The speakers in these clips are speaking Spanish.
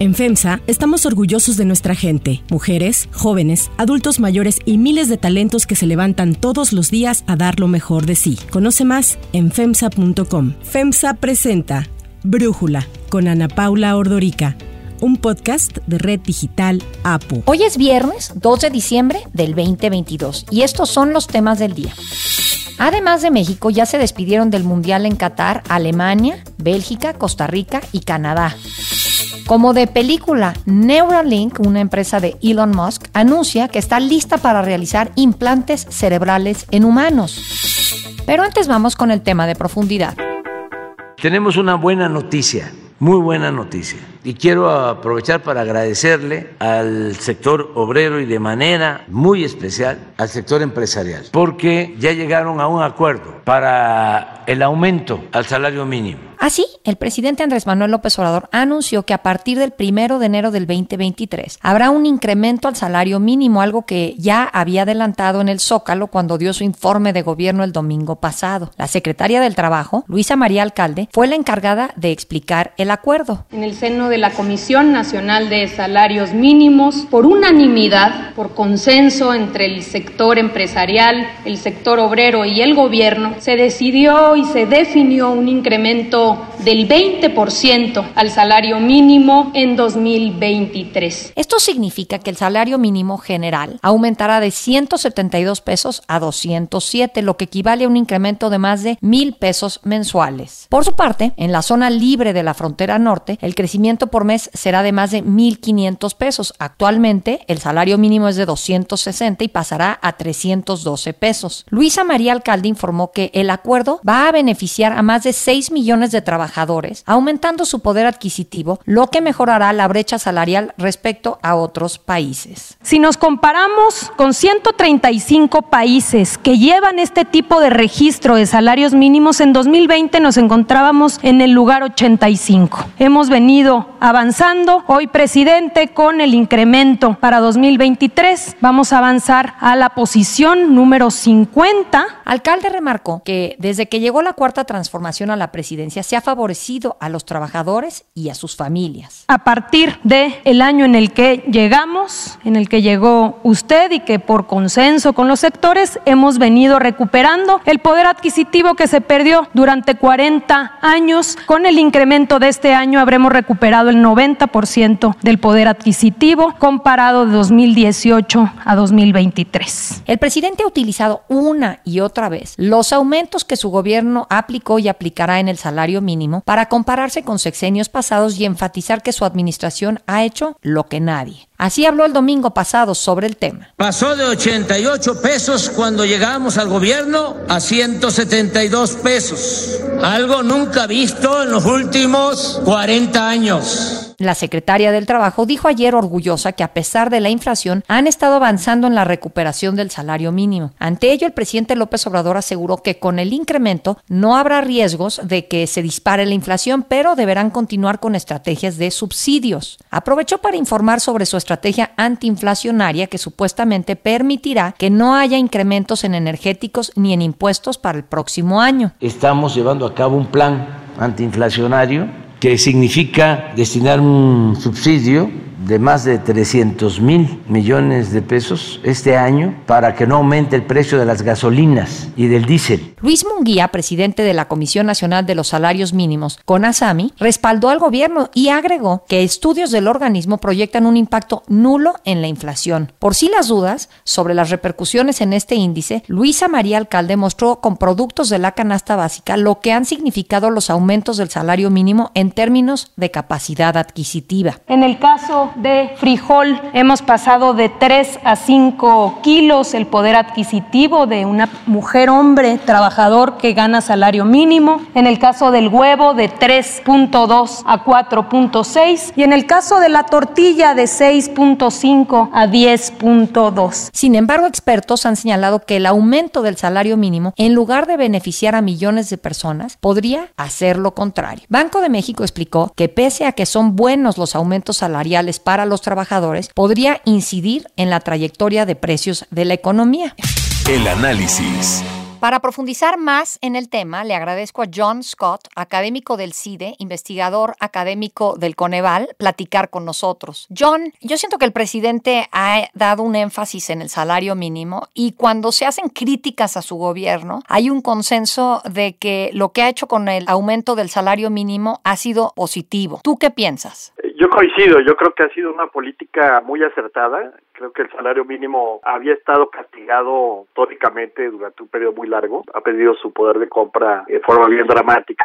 En FEMSA estamos orgullosos de nuestra gente, mujeres, jóvenes, adultos mayores y miles de talentos que se levantan todos los días a dar lo mejor de sí. Conoce más en FEMSA.com. FEMSA presenta Brújula con Ana Paula Ordorica un podcast de Red Digital APU. Hoy es viernes 2 de diciembre del 2022 y estos son los temas del día. Además de México, ya se despidieron del Mundial en Qatar Alemania, Bélgica, Costa Rica y Canadá. Como de película, Neuralink, una empresa de Elon Musk, anuncia que está lista para realizar implantes cerebrales en humanos. Pero antes vamos con el tema de profundidad. Tenemos una buena noticia, muy buena noticia. Y quiero aprovechar para agradecerle al sector obrero y de manera muy especial al sector empresarial, porque ya llegaron a un acuerdo para el aumento al salario mínimo Así, el presidente Andrés Manuel López Obrador anunció que a partir del primero de enero del 2023 habrá un incremento al salario mínimo, algo que ya había adelantado en el Zócalo cuando dio su informe de gobierno el domingo pasado. La secretaria del Trabajo, Luisa María Alcalde, fue la encargada de explicar el acuerdo. En el seno de la Comisión Nacional de Salarios Mínimos, por unanimidad, por consenso entre el sector empresarial, el sector obrero y el gobierno, se decidió y se definió un incremento del 20% al salario mínimo en 2023. Esto significa que el salario mínimo general aumentará de 172 pesos a 207, lo que equivale a un incremento de más de mil pesos mensuales. Por su parte, en la zona libre de la frontera norte, el crecimiento por mes será de más de 1.500 pesos. Actualmente, el salario mínimo es de 260 y pasará a 312 pesos. Luisa María Alcalde informó que el acuerdo va a beneficiar a más de 6 millones de trabajadores, aumentando su poder adquisitivo, lo que mejorará la brecha salarial respecto a otros países. Si nos comparamos con 135 países que llevan este tipo de registro de salarios mínimos, en 2020 nos encontrábamos en el lugar 85. Hemos venido avanzando. Hoy, presidente, con el incremento para 2023, vamos a avanzar a la posición número 50. Alcalde remarcó que desde que llegó la cuarta transformación a la presidencia, se ha favorecido a los trabajadores y a sus familias. A partir de el año en el que llegamos, en el que llegó usted y que por consenso con los sectores hemos venido recuperando el poder adquisitivo que se perdió durante 40 años. Con el incremento de este año habremos recuperado el 90% del poder adquisitivo comparado de 2018 a 2023. El presidente ha utilizado una y otra vez los aumentos que su gobierno aplicó y aplicará en el salario mínimo para compararse con sexenios pasados y enfatizar que su administración ha hecho lo que nadie. Así habló el domingo pasado sobre el tema. Pasó de 88 pesos cuando llegamos al gobierno a 172 pesos, algo nunca visto en los últimos 40 años. La secretaria del Trabajo dijo ayer orgullosa que a pesar de la inflación han estado avanzando en la recuperación del salario mínimo. Ante ello, el presidente López Obrador aseguró que con el incremento no habrá riesgos de que se dispare la inflación, pero deberán continuar con estrategias de subsidios. Aprovechó para informar sobre su estrategia antiinflacionaria que supuestamente permitirá que no haya incrementos en energéticos ni en impuestos para el próximo año. Estamos llevando a cabo un plan antiinflacionario que significa destinar un subsidio de más de 300 mil millones de pesos este año para que no aumente el precio de las gasolinas y del diésel. Luis Munguía, presidente de la Comisión Nacional de los Salarios Mínimos, con ASAMI, respaldó al gobierno y agregó que estudios del organismo proyectan un impacto nulo en la inflación. Por si las dudas sobre las repercusiones en este índice, Luisa María Alcalde mostró con productos de la canasta básica lo que han significado los aumentos del salario mínimo en términos de capacidad adquisitiva. En el caso de frijol hemos pasado de 3 a 5 kilos el poder adquisitivo de una mujer hombre trabajador que gana salario mínimo. En el caso del huevo de 3.2 a 4.6 y en el caso de la tortilla de 6.5 a 10.2. Sin embargo, expertos han señalado que el aumento del salario mínimo, en lugar de beneficiar a millones de personas, podría hacer lo contrario. Banco de México explicó que pese a que son buenos los aumentos salariales los trabajadores podría incidir en la trayectoria de precios de la economía. El análisis. Para profundizar más en el tema, le agradezco a John Scott, académico del CIDE, investigador académico del Coneval, platicar con nosotros. John, yo siento que el presidente ha dado un énfasis en el salario mínimo y cuando se hacen críticas a su gobierno, hay un consenso de que lo que ha hecho con el aumento del salario mínimo ha sido positivo. ¿Tú qué piensas? Yo coincido, yo creo que ha sido una política muy acertada. Creo que el salario mínimo había estado castigado históricamente durante un periodo muy largo. Ha perdido su poder de compra de forma bien dramática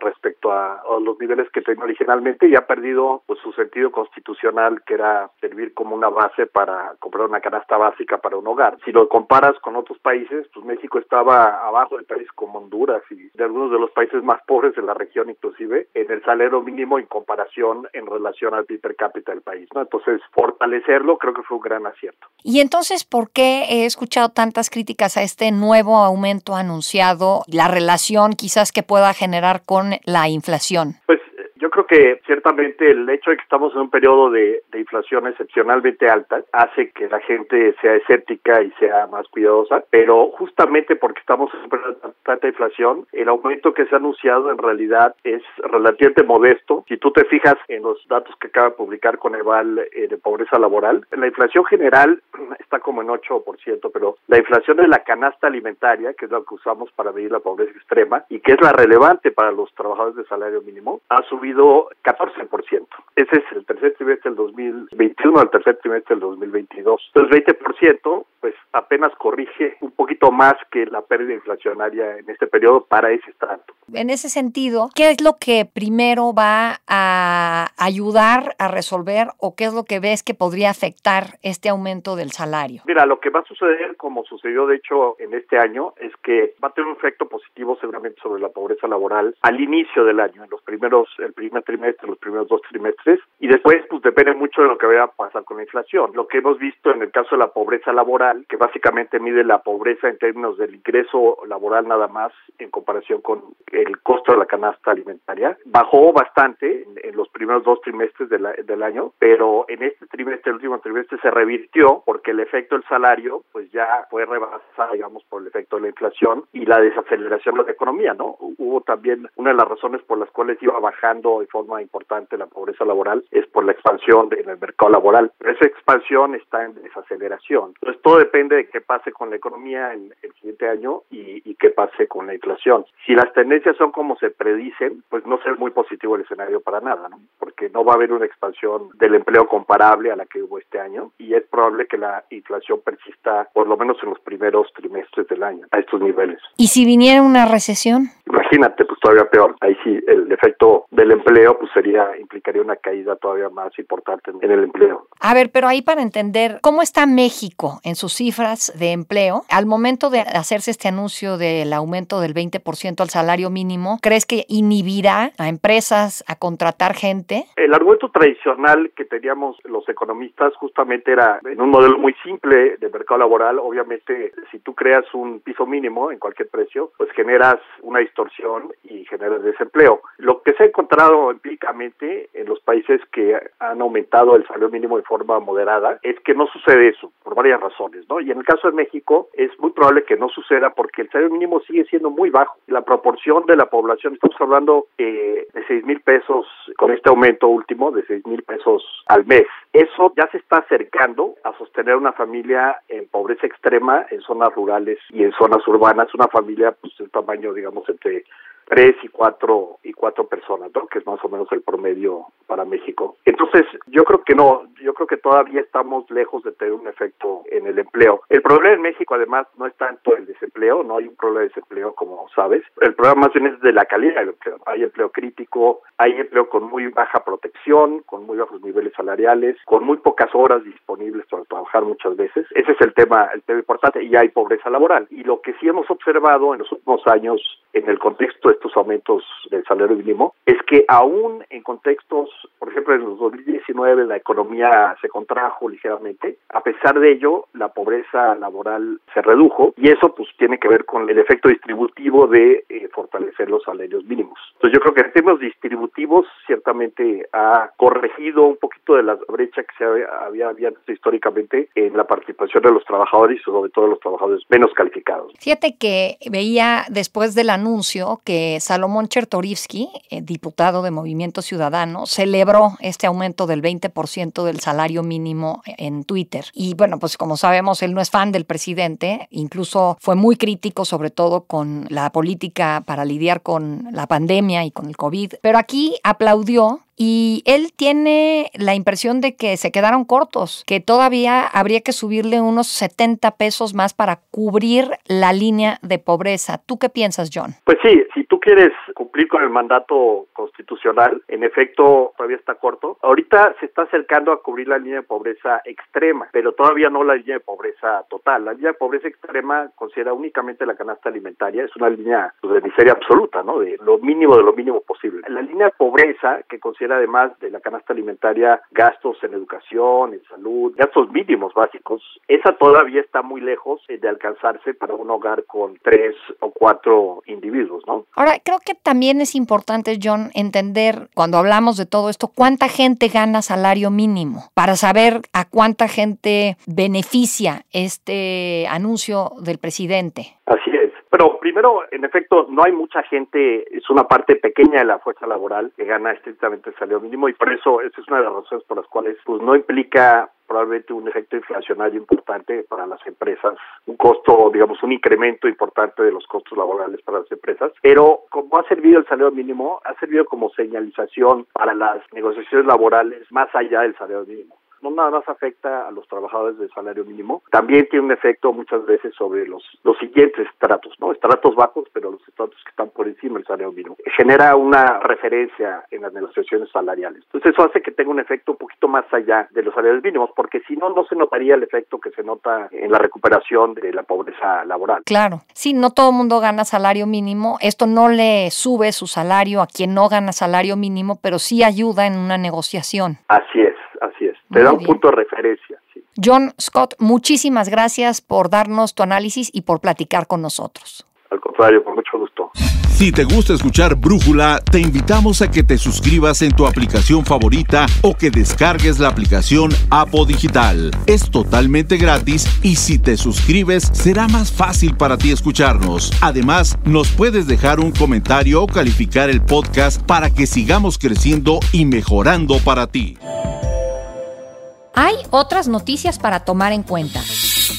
respecto a, los niveles que tenía originalmente y ha perdido pues, su sentido constitucional, que era servir como una base para comprar una canasta básica para un hogar. Si lo comparas con otros países, pues México estaba abajo de países como Honduras y de algunos de los países más pobres de la región, inclusive en el salario mínimo en comparación en relación al PIB per cápita del país, ¿no? Entonces, fortalecerlo creo que fue un gran acierto. Y entonces, ¿por qué he escuchado tantas críticas a este nuevo aumento anunciado, la relación quizás que pueda generar con la inflación? Pues yo creo que ciertamente el hecho de que estamos en un periodo de, inflación excepcionalmente alta hace que la gente sea escéptica y sea más cuidadosa, pero justamente porque estamos en tanta inflación, el aumento que se ha anunciado en realidad es relativamente modesto. Si tú te fijas en los datos que acaba de publicar Coneval eh, de pobreza laboral, la inflación general está como en 8%, pero la inflación de la canasta alimentaria, que es lo que usamos para medir la pobreza extrema y que es la relevante para los trabajadores de salario mínimo, ha subido 14%. Ese es el tercer trimestre del 2021 al tercer trimestre del 2022. Entonces, 20%, pues apenas corrige un poquito más que la pérdida inflacionaria en este periodo para ese estrato. En ese sentido, ¿qué es lo que primero va a ayudar a resolver o qué es lo que ves que podría afectar este aumento del salario? Mira, lo que va a suceder, como sucedió de hecho en este año, es que va a tener un efecto positivo seguramente sobre la pobreza laboral al inicio del año, en los primeros, el primer trimestre, los primeros dos trimestres, y después pues depende mucho de lo que vaya a pasar con la inflación. Lo que hemos visto en el caso de la pobreza laboral, que básicamente mide la pobreza en términos del ingreso laboral nada más en comparación con el costo de la canasta alimentaria, bajó bastante en, los primeros dos trimestres del año, pero en este trimestre, el último trimestre, se revirtió porque el efecto del salario pues ya fue rebasado, digamos, por el efecto de la inflación y la desaceleración de la economía, ¿no? Hubo también una de las razones por las cuales iba bajando de forma importante la pobreza laboral es por la expansión en el mercado laboral. Pero esa expansión está en desaceleración. Entonces todo depende de qué pase con la economía en el siguiente año y, y qué pase con la inflación. Si las tendencias son como se predicen, pues no será muy positivo el escenario para nada, ¿no? Porque no va a haber una expansión del empleo comparable a la que hubo este año y es probable que la inflación persista por lo menos en los primeros trimestres del año a estos niveles. ¿Y si viniera una recesión? Imagínate, pues todavía peor. Ahí sí el efecto del empleo, pues sería, implicaría una caída todavía más importante en el empleo. A ver, pero ahí para entender, ¿cómo está México en sus cifras de empleo? Al momento de hacerse este anuncio del aumento del 20% al salario mínimo, ¿crees que inhibirá a empresas a contratar gente? El argumento tradicional que teníamos los economistas justamente era en un modelo muy simple de mercado laboral, obviamente si tú creas un piso mínimo en cualquier precio, pues generas una distorsión y generas desempleo. Lo que se ha encontrado empíricamente en los países que han aumentado el salario mínimo de forma moderada es que no sucede eso por varias razones, ¿no? En el caso de México es muy probable que no suceda porque el salario mínimo sigue siendo muy bajo. La proporción de la población, estamos hablando eh, de seis mil pesos con este aumento último de seis mil pesos al mes. Eso ya se está acercando a sostener una familia en pobreza extrema en zonas rurales y en zonas urbanas, una familia pues de tamaño digamos entre tres y cuatro y cuatro personas, ¿no? Que es más o menos el promedio para México. Entonces, yo creo que no, yo creo que todavía estamos lejos de tener un efecto en el empleo. El problema en México, además, no es tanto el desempleo, no hay un problema de desempleo, como sabes. El problema más bien es de la calidad del empleo. Hay empleo crítico, hay empleo con muy baja protección, con muy bajos niveles salariales, con muy pocas horas disponibles para trabajar muchas veces. Ese es el tema, el tema importante, y hay pobreza laboral. Y lo que sí hemos observado en los últimos años en el contexto de estos aumentos del salario mínimo es que aún en contextos, por ejemplo, en los 2019 la economía se contrajo ligeramente, a pesar de ello la pobreza laboral se redujo y eso pues tiene que ver con el efecto distributivo de eh, fortalecer los salarios mínimos. Entonces yo creo que en términos distributivos ciertamente ha corregido un poquito de la brecha que se había, había históricamente en la participación de los trabajadores y sobre todo de los trabajadores menos calificados. Fíjate que veía después del anuncio que Salomón Chertorivsky, eh, diputado de Movimiento Ciudadano, celebró este aumento del 20% del salario mínimo en Twitter. Y bueno, pues como sabemos, él no es fan del presidente, incluso fue muy crítico sobre todo con la política para lidiar con la pandemia y con el COVID, pero aquí aplaudió y él tiene la impresión de que se quedaron cortos, que todavía habría que subirle unos 70 pesos más para cubrir la línea de pobreza. ¿Tú qué piensas, John? Pues sí, si tú quieres cumplir con el mandato constitucional, en efecto, todavía está corto. Ahorita se está acercando a cubrir la línea de pobreza extrema, pero todavía no la línea de pobreza total. La línea de pobreza extrema considera únicamente la canasta alimentaria, es una línea pues, de miseria absoluta, ¿no? De lo mínimo de lo mínimo posible. La línea de pobreza que considera además de la canasta alimentaria gastos en educación, en salud, gastos mínimos básicos, esa todavía está muy lejos de alcanzarse para un hogar con tres o cuatro individuos, ¿no? Ahora, creo que también es importante, John, entender cuando hablamos de todo esto, cuánta gente gana salario mínimo para saber a cuánta gente beneficia este anuncio del presidente. Así primero, en efecto, no hay mucha gente, es una parte pequeña de la fuerza laboral que gana estrictamente el salario mínimo y por eso esa es una de las razones por las cuales pues no implica probablemente un efecto inflacionario importante para las empresas, un costo, digamos, un incremento importante de los costos laborales para las empresas, pero como ha servido el salario mínimo, ha servido como señalización para las negociaciones laborales más allá del salario mínimo no nada más afecta a los trabajadores del salario mínimo, también tiene un efecto muchas veces sobre los, los siguientes estratos, ¿no? Estratos bajos, pero los estratos que están por encima del salario mínimo. Genera una referencia en las negociaciones salariales. Entonces eso hace que tenga un efecto un poquito más allá de los salarios mínimos, porque si no, no se notaría el efecto que se nota en la recuperación de la pobreza laboral. Claro, sí, no todo el mundo gana salario mínimo, esto no le sube su salario a quien no gana salario mínimo, pero sí ayuda en una negociación. Así es, Te da un punto de referencia. Sí. John Scott, muchísimas gracias por darnos tu análisis y por platicar con nosotros. Al contrario, con mucho gusto. Si te gusta escuchar Brújula, te invitamos a que te suscribas en tu aplicación favorita o que descargues la aplicación Apo Digital. Es totalmente gratis y si te suscribes será más fácil para ti escucharnos. Además, nos puedes dejar un comentario o calificar el podcast para que sigamos creciendo y mejorando para ti. Hay otras noticias para tomar en cuenta.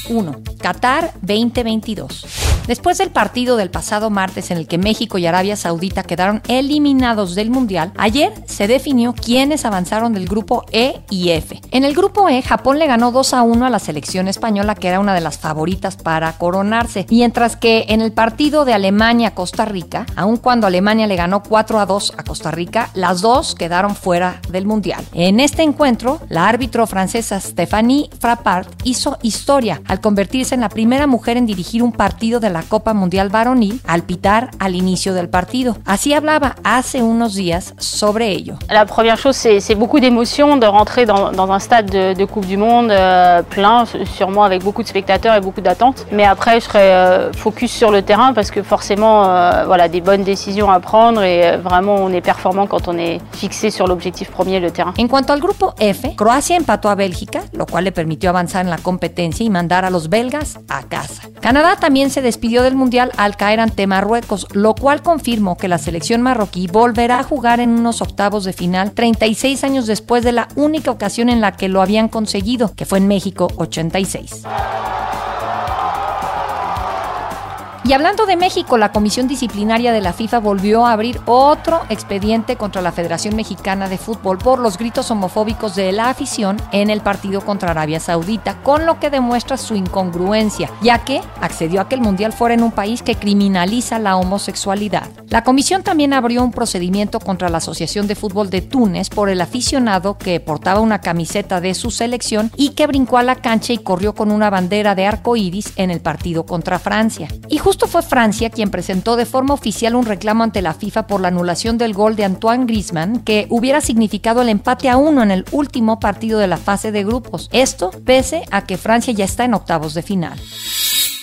1. Qatar 2022. Después del partido del pasado martes en el que México y Arabia Saudita quedaron eliminados del Mundial, ayer se definió quiénes avanzaron del grupo E y F. En el grupo E, Japón le ganó 2 a 1 a la selección española, que era una de las favoritas para coronarse, mientras que en el partido de Alemania-Costa Rica, aun cuando Alemania le ganó 4 a 2 a Costa Rica, las dos quedaron fuera del Mundial. En este encuentro, la árbitro francesa Stéphanie Frappart hizo historia al convertirse en la primera mujer en dirigir un partido de Copa Mundial Varonil al pitar al inicio del partido. Así hablaba hace unos días sobre ello. La première chose, c'est beaucoup d'émotion de rentrer dans, dans, un stade de, de Coupe du Monde euh, plein, sûrement avec beaucoup de spectateurs et beaucoup d'attentes. Mais après, je serai euh, focus sur le terrain parce que forcément, euh, voilà, des bonnes décisions à prendre et euh, vraiment, on est performant quand on est fixé sur l'objectif premier, le terrain. En cuanto al grupo F, Croacia empató a Bélgica, lo cual le permitió avanzar en la competencia y mandar a los belgas a casa. Canadá también se despidió del Mundial al caer ante Marruecos, lo cual confirmó que la selección marroquí volverá a jugar en unos octavos de final 36 años después de la única ocasión en la que lo habían conseguido, que fue en México 86. Y hablando de México, la Comisión Disciplinaria de la FIFA volvió a abrir otro expediente contra la Federación Mexicana de Fútbol por los gritos homofóbicos de la afición en el partido contra Arabia Saudita, con lo que demuestra su incongruencia, ya que accedió a que el Mundial fuera en un país que criminaliza la homosexualidad. La comisión también abrió un procedimiento contra la Asociación de Fútbol de Túnez por el aficionado que portaba una camiseta de su selección y que brincó a la cancha y corrió con una bandera de arco iris en el partido contra Francia. Y Justo fue Francia quien presentó de forma oficial un reclamo ante la FIFA por la anulación del gol de Antoine Griezmann, que hubiera significado el empate a uno en el último partido de la fase de grupos. Esto pese a que Francia ya está en octavos de final.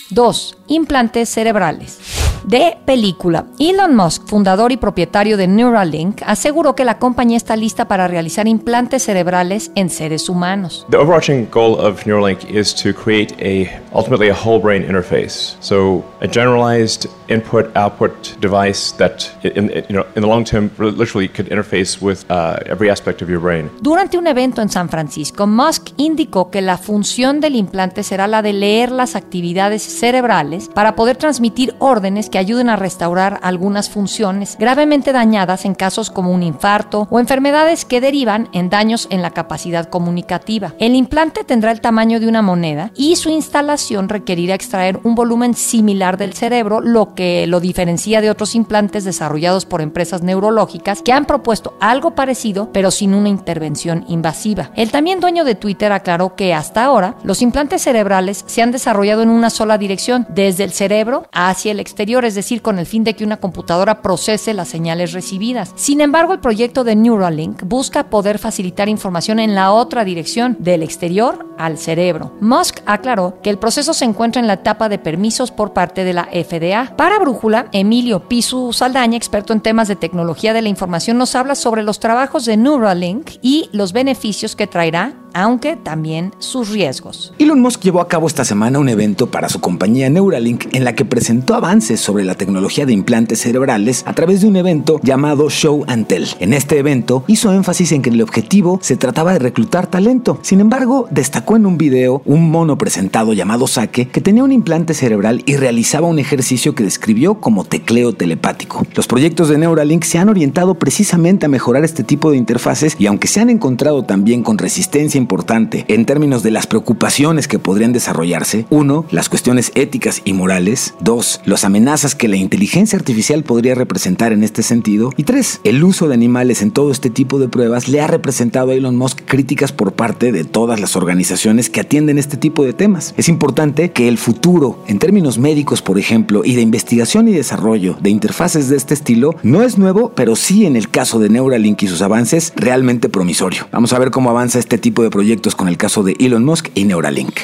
2. Implantes cerebrales de película. Elon Musk, fundador y propietario de Neuralink, aseguró que la compañía está lista para realizar implantes cerebrales en seres humanos. The overarching goal of Neuralink is to create a ultimately a whole brain interface. So a generalized input output device that in, you know, in the long term literally could interface with uh, every aspect of your brain. Durante un evento en San Francisco, Musk indicó que la función del implante será la de leer las actividades cerebrales para poder transmitir órdenes que ayuden a restaurar algunas funciones gravemente dañadas en casos como un infarto o enfermedades que derivan en daños en la capacidad comunicativa. El implante tendrá el tamaño de una moneda y su instalación requerirá extraer un volumen similar del cerebro, lo que lo diferencia de otros implantes desarrollados por empresas neurológicas que han propuesto algo parecido pero sin una intervención invasiva. El también dueño de Twitter aclaró que hasta ahora los implantes cerebrales se han desarrollado en una sola dirección, desde el cerebro hacia el exterior es decir, con el fin de que una computadora procese las señales recibidas. Sin embargo, el proyecto de Neuralink busca poder facilitar información en la otra dirección, del exterior al cerebro. Musk aclaró que el proceso se encuentra en la etapa de permisos por parte de la FDA. Para Brújula, Emilio Pisu Saldaña, experto en temas de tecnología de la información, nos habla sobre los trabajos de Neuralink y los beneficios que traerá aunque también sus riesgos. Elon Musk llevó a cabo esta semana un evento para su compañía Neuralink en la que presentó avances sobre la tecnología de implantes cerebrales a través de un evento llamado Show and Tell. En este evento hizo énfasis en que el objetivo se trataba de reclutar talento. Sin embargo, destacó en un video un mono presentado llamado Sake que tenía un implante cerebral y realizaba un ejercicio que describió como tecleo telepático. Los proyectos de Neuralink se han orientado precisamente a mejorar este tipo de interfaces y aunque se han encontrado también con resistencia importante en términos de las preocupaciones que podrían desarrollarse. Uno, las cuestiones éticas y morales. Dos, las amenazas que la inteligencia artificial podría representar en este sentido. Y tres, el uso de animales en todo este tipo de pruebas le ha representado a Elon Musk críticas por parte de todas las organizaciones que atienden este tipo de temas. Es importante que el futuro, en términos médicos por ejemplo, y de investigación y desarrollo de interfaces de este estilo, no es nuevo, pero sí en el caso de Neuralink y sus avances, realmente promisorio. Vamos a ver cómo avanza este tipo de proyectos con el caso de Elon Musk y Neuralink.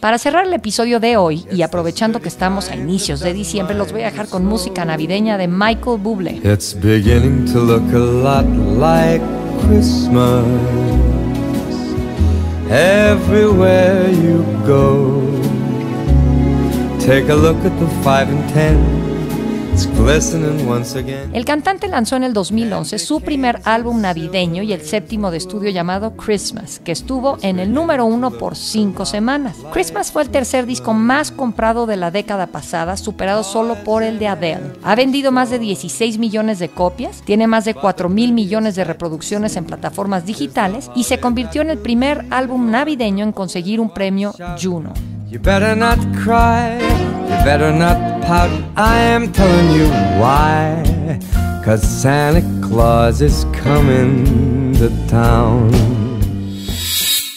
Para cerrar el episodio de hoy y aprovechando que estamos a inicios de diciembre, los voy a dejar con música navideña de Michael Bublé. It's beginning to look a lot like Christmas everywhere you go. Take a look at the five and ten. El cantante lanzó en el 2011 su primer álbum navideño y el séptimo de estudio llamado Christmas, que estuvo en el número uno por cinco semanas. Christmas fue el tercer disco más comprado de la década pasada, superado solo por el de Adele. Ha vendido más de 16 millones de copias, tiene más de 4 mil millones de reproducciones en plataformas digitales y se convirtió en el primer álbum navideño en conseguir un premio Juno. You better not cry, you better not pout. I am telling you why. Cause Santa Claus is coming to town.